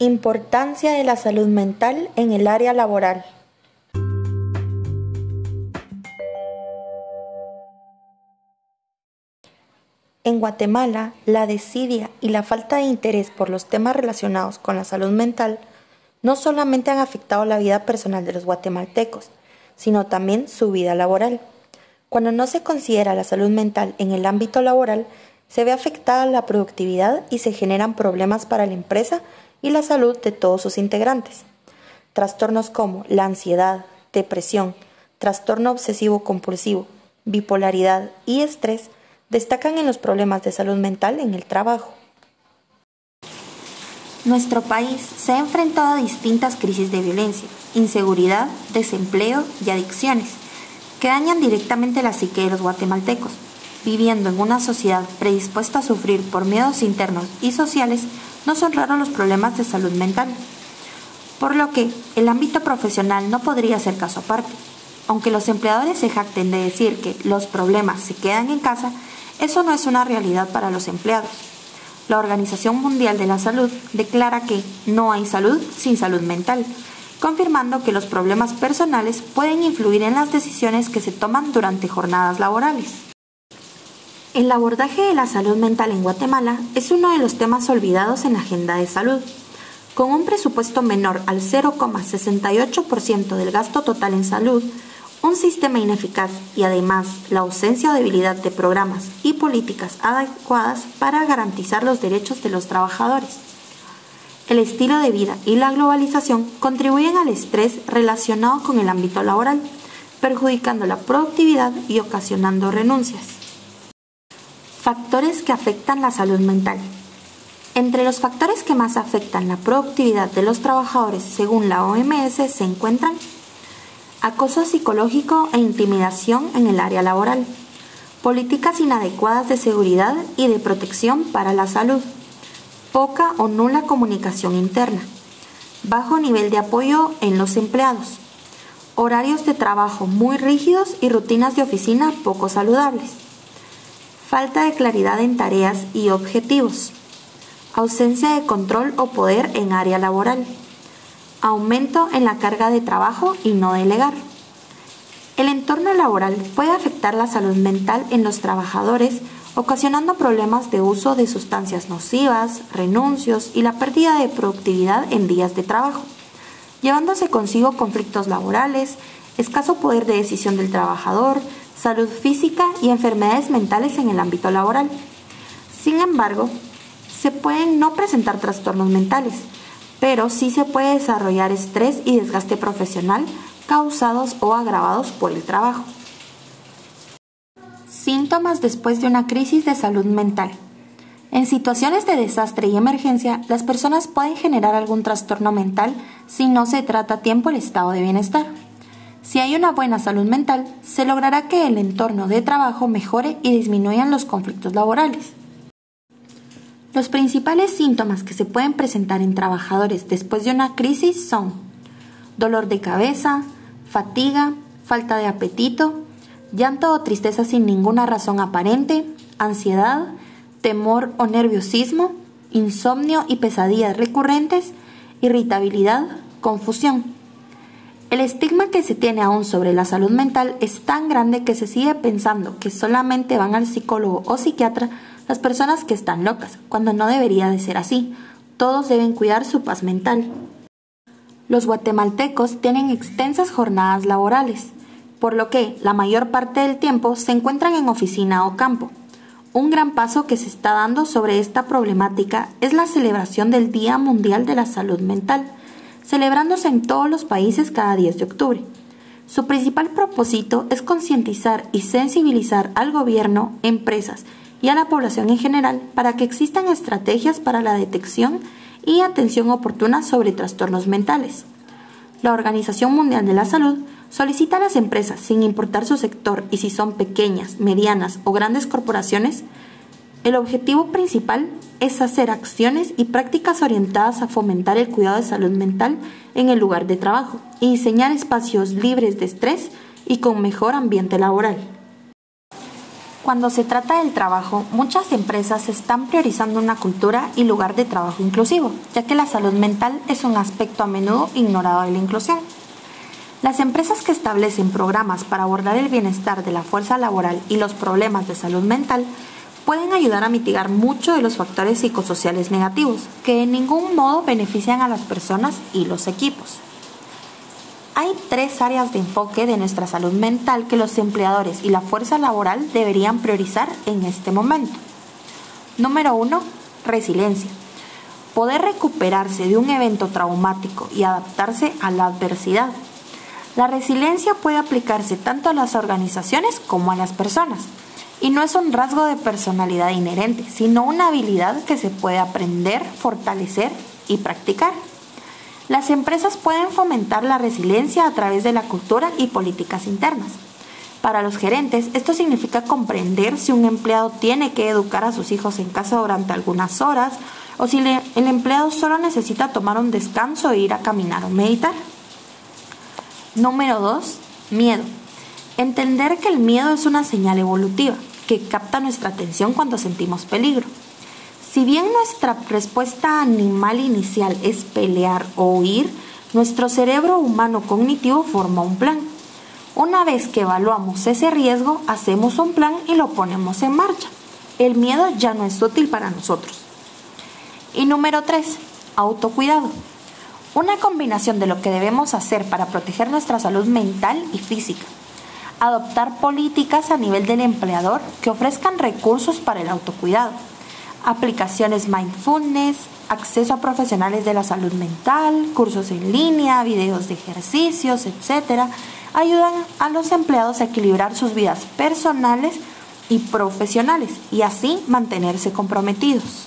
Importancia de la salud mental en el área laboral. En Guatemala, la desidia y la falta de interés por los temas relacionados con la salud mental no solamente han afectado la vida personal de los guatemaltecos, sino también su vida laboral. Cuando no se considera la salud mental en el ámbito laboral, se ve afectada la productividad y se generan problemas para la empresa y la salud de todos sus integrantes. Trastornos como la ansiedad, depresión, trastorno obsesivo compulsivo, bipolaridad y estrés destacan en los problemas de salud mental en el trabajo. Nuestro país se ha enfrentado a distintas crisis de violencia, inseguridad, desempleo y adicciones, que dañan directamente la psique de los guatemaltecos. Viviendo en una sociedad predispuesta a sufrir por miedos internos y sociales, no son raros los problemas de salud mental. Por lo que el ámbito profesional no podría ser caso aparte. Aunque los empleadores se jacten de decir que los problemas se quedan en casa, eso no es una realidad para los empleados. La Organización Mundial de la Salud declara que no hay salud sin salud mental, confirmando que los problemas personales pueden influir en las decisiones que se toman durante jornadas laborales. El abordaje de la salud mental en Guatemala es uno de los temas olvidados en la agenda de salud. Con un presupuesto menor al 0,68% del gasto total en salud, un sistema ineficaz y además la ausencia o debilidad de programas y políticas adecuadas para garantizar los derechos de los trabajadores. El estilo de vida y la globalización contribuyen al estrés relacionado con el ámbito laboral, perjudicando la productividad y ocasionando renuncias. Factores que afectan la salud mental. Entre los factores que más afectan la productividad de los trabajadores según la OMS se encuentran acoso psicológico e intimidación en el área laboral, políticas inadecuadas de seguridad y de protección para la salud, poca o nula comunicación interna, bajo nivel de apoyo en los empleados, horarios de trabajo muy rígidos y rutinas de oficina poco saludables, falta de claridad en tareas y objetivos, ausencia de control o poder en área laboral aumento en la carga de trabajo y no delegar. El entorno laboral puede afectar la salud mental en los trabajadores, ocasionando problemas de uso de sustancias nocivas, renuncios y la pérdida de productividad en días de trabajo, llevándose consigo conflictos laborales, escaso poder de decisión del trabajador, salud física y enfermedades mentales en el ámbito laboral. Sin embargo, se pueden no presentar trastornos mentales, pero sí se puede desarrollar estrés y desgaste profesional causados o agravados por el trabajo. Síntomas después de una crisis de salud mental. En situaciones de desastre y emergencia, las personas pueden generar algún trastorno mental si no se trata a tiempo el estado de bienestar. Si hay una buena salud mental, se logrará que el entorno de trabajo mejore y disminuyan los conflictos laborales. Los principales síntomas que se pueden presentar en trabajadores después de una crisis son dolor de cabeza, fatiga, falta de apetito, llanto o tristeza sin ninguna razón aparente, ansiedad, temor o nerviosismo, insomnio y pesadillas recurrentes, irritabilidad, confusión. El estigma que se tiene aún sobre la salud mental es tan grande que se sigue pensando que solamente van al psicólogo o psiquiatra las personas que están locas, cuando no debería de ser así. Todos deben cuidar su paz mental. Los guatemaltecos tienen extensas jornadas laborales, por lo que la mayor parte del tiempo se encuentran en oficina o campo. Un gran paso que se está dando sobre esta problemática es la celebración del Día Mundial de la Salud Mental, celebrándose en todos los países cada 10 de octubre. Su principal propósito es concientizar y sensibilizar al gobierno, empresas y a la población en general para que existan estrategias para la detección y atención oportuna sobre trastornos mentales. La Organización Mundial de la Salud solicita a las empresas, sin importar su sector y si son pequeñas, medianas o grandes corporaciones, el objetivo principal es hacer acciones y prácticas orientadas a fomentar el cuidado de salud mental en el lugar de trabajo y diseñar espacios libres de estrés y con mejor ambiente laboral. Cuando se trata del trabajo, muchas empresas están priorizando una cultura y lugar de trabajo inclusivo, ya que la salud mental es un aspecto a menudo ignorado de la inclusión. Las empresas que establecen programas para abordar el bienestar de la fuerza laboral y los problemas de salud mental pueden ayudar a mitigar mucho de los factores psicosociales negativos, que en ningún modo benefician a las personas y los equipos. Hay tres áreas de enfoque de nuestra salud mental que los empleadores y la fuerza laboral deberían priorizar en este momento. Número uno, resiliencia. Poder recuperarse de un evento traumático y adaptarse a la adversidad. La resiliencia puede aplicarse tanto a las organizaciones como a las personas. Y no es un rasgo de personalidad inherente, sino una habilidad que se puede aprender, fortalecer y practicar. Las empresas pueden fomentar la resiliencia a través de la cultura y políticas internas. Para los gerentes, esto significa comprender si un empleado tiene que educar a sus hijos en casa durante algunas horas o si el empleado solo necesita tomar un descanso e ir a caminar o meditar. Número 2. Miedo. Entender que el miedo es una señal evolutiva que capta nuestra atención cuando sentimos peligro. Si bien nuestra respuesta animal inicial es pelear o huir, nuestro cerebro humano cognitivo forma un plan. Una vez que evaluamos ese riesgo, hacemos un plan y lo ponemos en marcha. El miedo ya no es útil para nosotros. Y número 3, autocuidado. Una combinación de lo que debemos hacer para proteger nuestra salud mental y física. Adoptar políticas a nivel del empleador que ofrezcan recursos para el autocuidado aplicaciones mindfulness, acceso a profesionales de la salud mental, cursos en línea, videos de ejercicios, etc., ayudan a los empleados a equilibrar sus vidas personales y profesionales y así mantenerse comprometidos.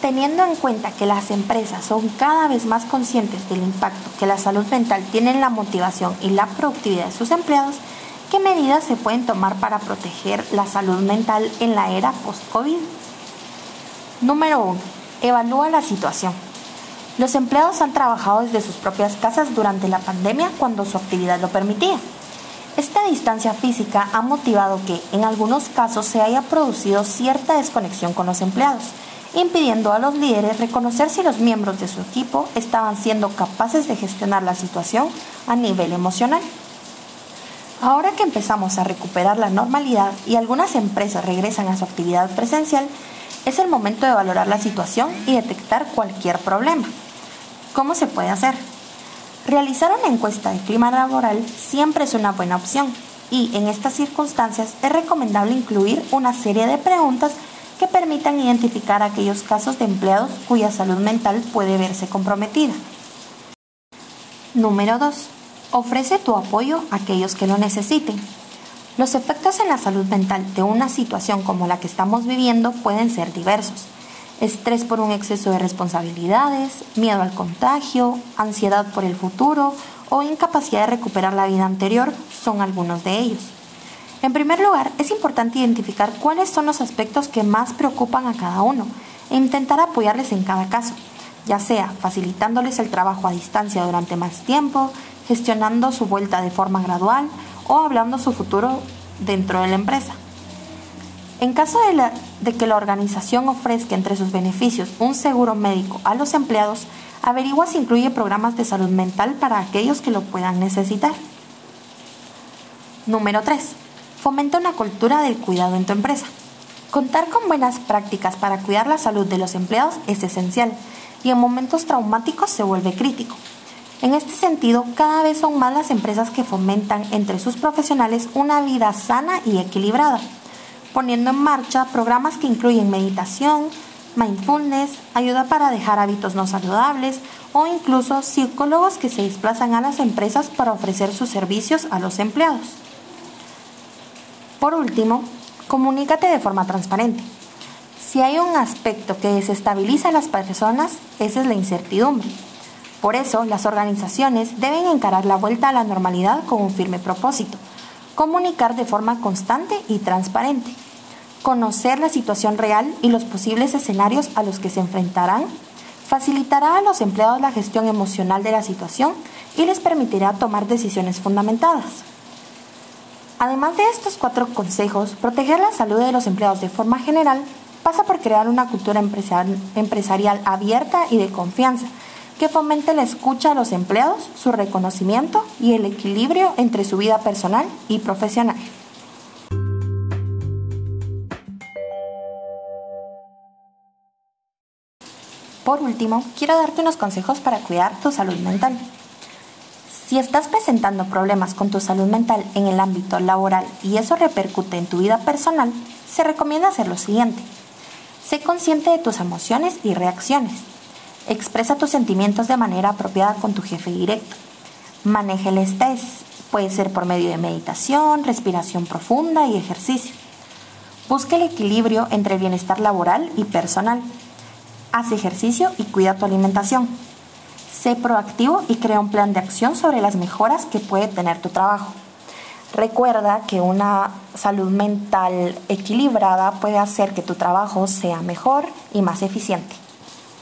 Teniendo en cuenta que las empresas son cada vez más conscientes del impacto que la salud mental tiene en la motivación y la productividad de sus empleados, ¿Qué medidas se pueden tomar para proteger la salud mental en la era post-COVID? Número 1. Evalúa la situación. Los empleados han trabajado desde sus propias casas durante la pandemia cuando su actividad lo permitía. Esta distancia física ha motivado que, en algunos casos, se haya producido cierta desconexión con los empleados, impidiendo a los líderes reconocer si los miembros de su equipo estaban siendo capaces de gestionar la situación a nivel emocional. Ahora que empezamos a recuperar la normalidad y algunas empresas regresan a su actividad presencial, es el momento de valorar la situación y detectar cualquier problema. ¿Cómo se puede hacer? Realizar una encuesta de clima laboral siempre es una buena opción y en estas circunstancias es recomendable incluir una serie de preguntas que permitan identificar aquellos casos de empleados cuya salud mental puede verse comprometida. Número 2 Ofrece tu apoyo a aquellos que lo necesiten. Los efectos en la salud mental de una situación como la que estamos viviendo pueden ser diversos. Estrés por un exceso de responsabilidades, miedo al contagio, ansiedad por el futuro o incapacidad de recuperar la vida anterior son algunos de ellos. En primer lugar, es importante identificar cuáles son los aspectos que más preocupan a cada uno e intentar apoyarles en cada caso, ya sea facilitándoles el trabajo a distancia durante más tiempo, gestionando su vuelta de forma gradual o hablando su futuro dentro de la empresa. En caso de, que la organización ofrezca entre sus beneficios un seguro médico a los empleados, averigua si incluye programas de salud mental para aquellos que lo puedan necesitar. Número 3. Fomenta una cultura del cuidado en tu empresa. Contar con buenas prácticas para cuidar la salud de los empleados es esencial y en momentos traumáticos se vuelve crítico. En este sentido, cada vez son más las empresas que fomentan entre sus profesionales una vida sana y equilibrada, poniendo en marcha programas que incluyen meditación, mindfulness, ayuda para dejar hábitos no saludables o incluso psicólogos que se desplazan a las empresas para ofrecer sus servicios a los empleados. Por último, comunícate de forma transparente. Si hay un aspecto que desestabiliza a las personas, esa es la incertidumbre. Por eso, las organizaciones deben encarar la vuelta a la normalidad con un firme propósito, comunicar de forma constante y transparente, conocer la situación real y los posibles escenarios a los que se enfrentarán, facilitará a los empleados la gestión emocional de la situación y les permitirá tomar decisiones fundamentadas. Además de estos cuatro consejos, proteger la salud de los empleados de forma general pasa por crear una cultura empresarial abierta y de confianza que fomente la escucha a los empleados, su reconocimiento y el equilibrio entre su vida personal y profesional. Por último, quiero darte unos consejos para cuidar tu salud mental. Si estás presentando problemas con tu salud mental en el ámbito laboral y eso repercute en tu vida personal, se recomienda hacer lo siguiente. Sé consciente de tus emociones y reacciones. Expresa tus sentimientos de manera apropiada con tu jefe directo. Maneja el estrés. Puede ser por medio de meditación, respiración profunda y ejercicio. Busca el equilibrio entre el bienestar laboral y personal. Haz ejercicio y cuida tu alimentación. Sé proactivo y crea un plan de acción sobre las mejoras que puede tener tu trabajo. Recuerda que una salud mental equilibrada puede hacer que tu trabajo sea mejor y más eficiente.